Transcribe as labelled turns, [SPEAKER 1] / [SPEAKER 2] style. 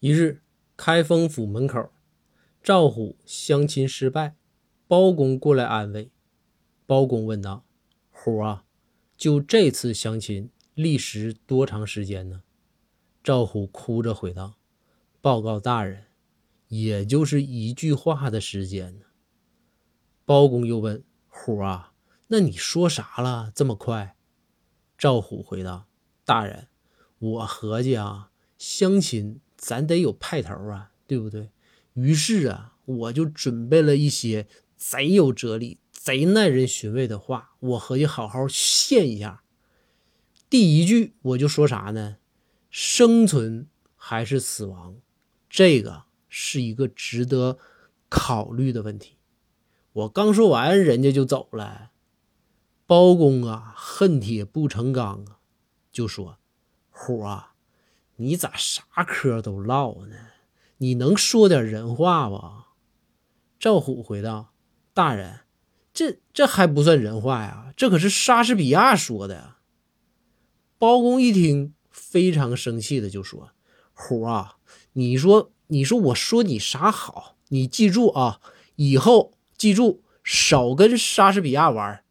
[SPEAKER 1] 一日，开封府门口，赵虎相亲失败，包公过来安慰。包公问道：“虎啊，就这次相亲，历时多长时间呢？”赵虎哭着回道：“报告大人，也就是一句话的时间呢。”包公又问：“虎啊，那你说啥了？这么快？”赵虎回道：“大人，我合计啊，相亲。”咱得有派头啊，对不对？于是啊，我就准备了一些贼有哲理、贼耐人寻味的话，我合计好好献一下。第一句我就说啥呢？生存还是死亡？这个是一个值得考虑的问题。我刚说完，人家就走了。包公啊，恨铁不成钢啊，就说：“虎啊。”你咋啥嗑都唠呢？你能说点人话不？赵虎回道：“大人，这这还不算人话呀，这可是莎士比亚说的呀。”包公一听，非常生气的就说：“虎啊，你说你说我说你啥好？你记住啊，以后记住少跟莎士比亚玩，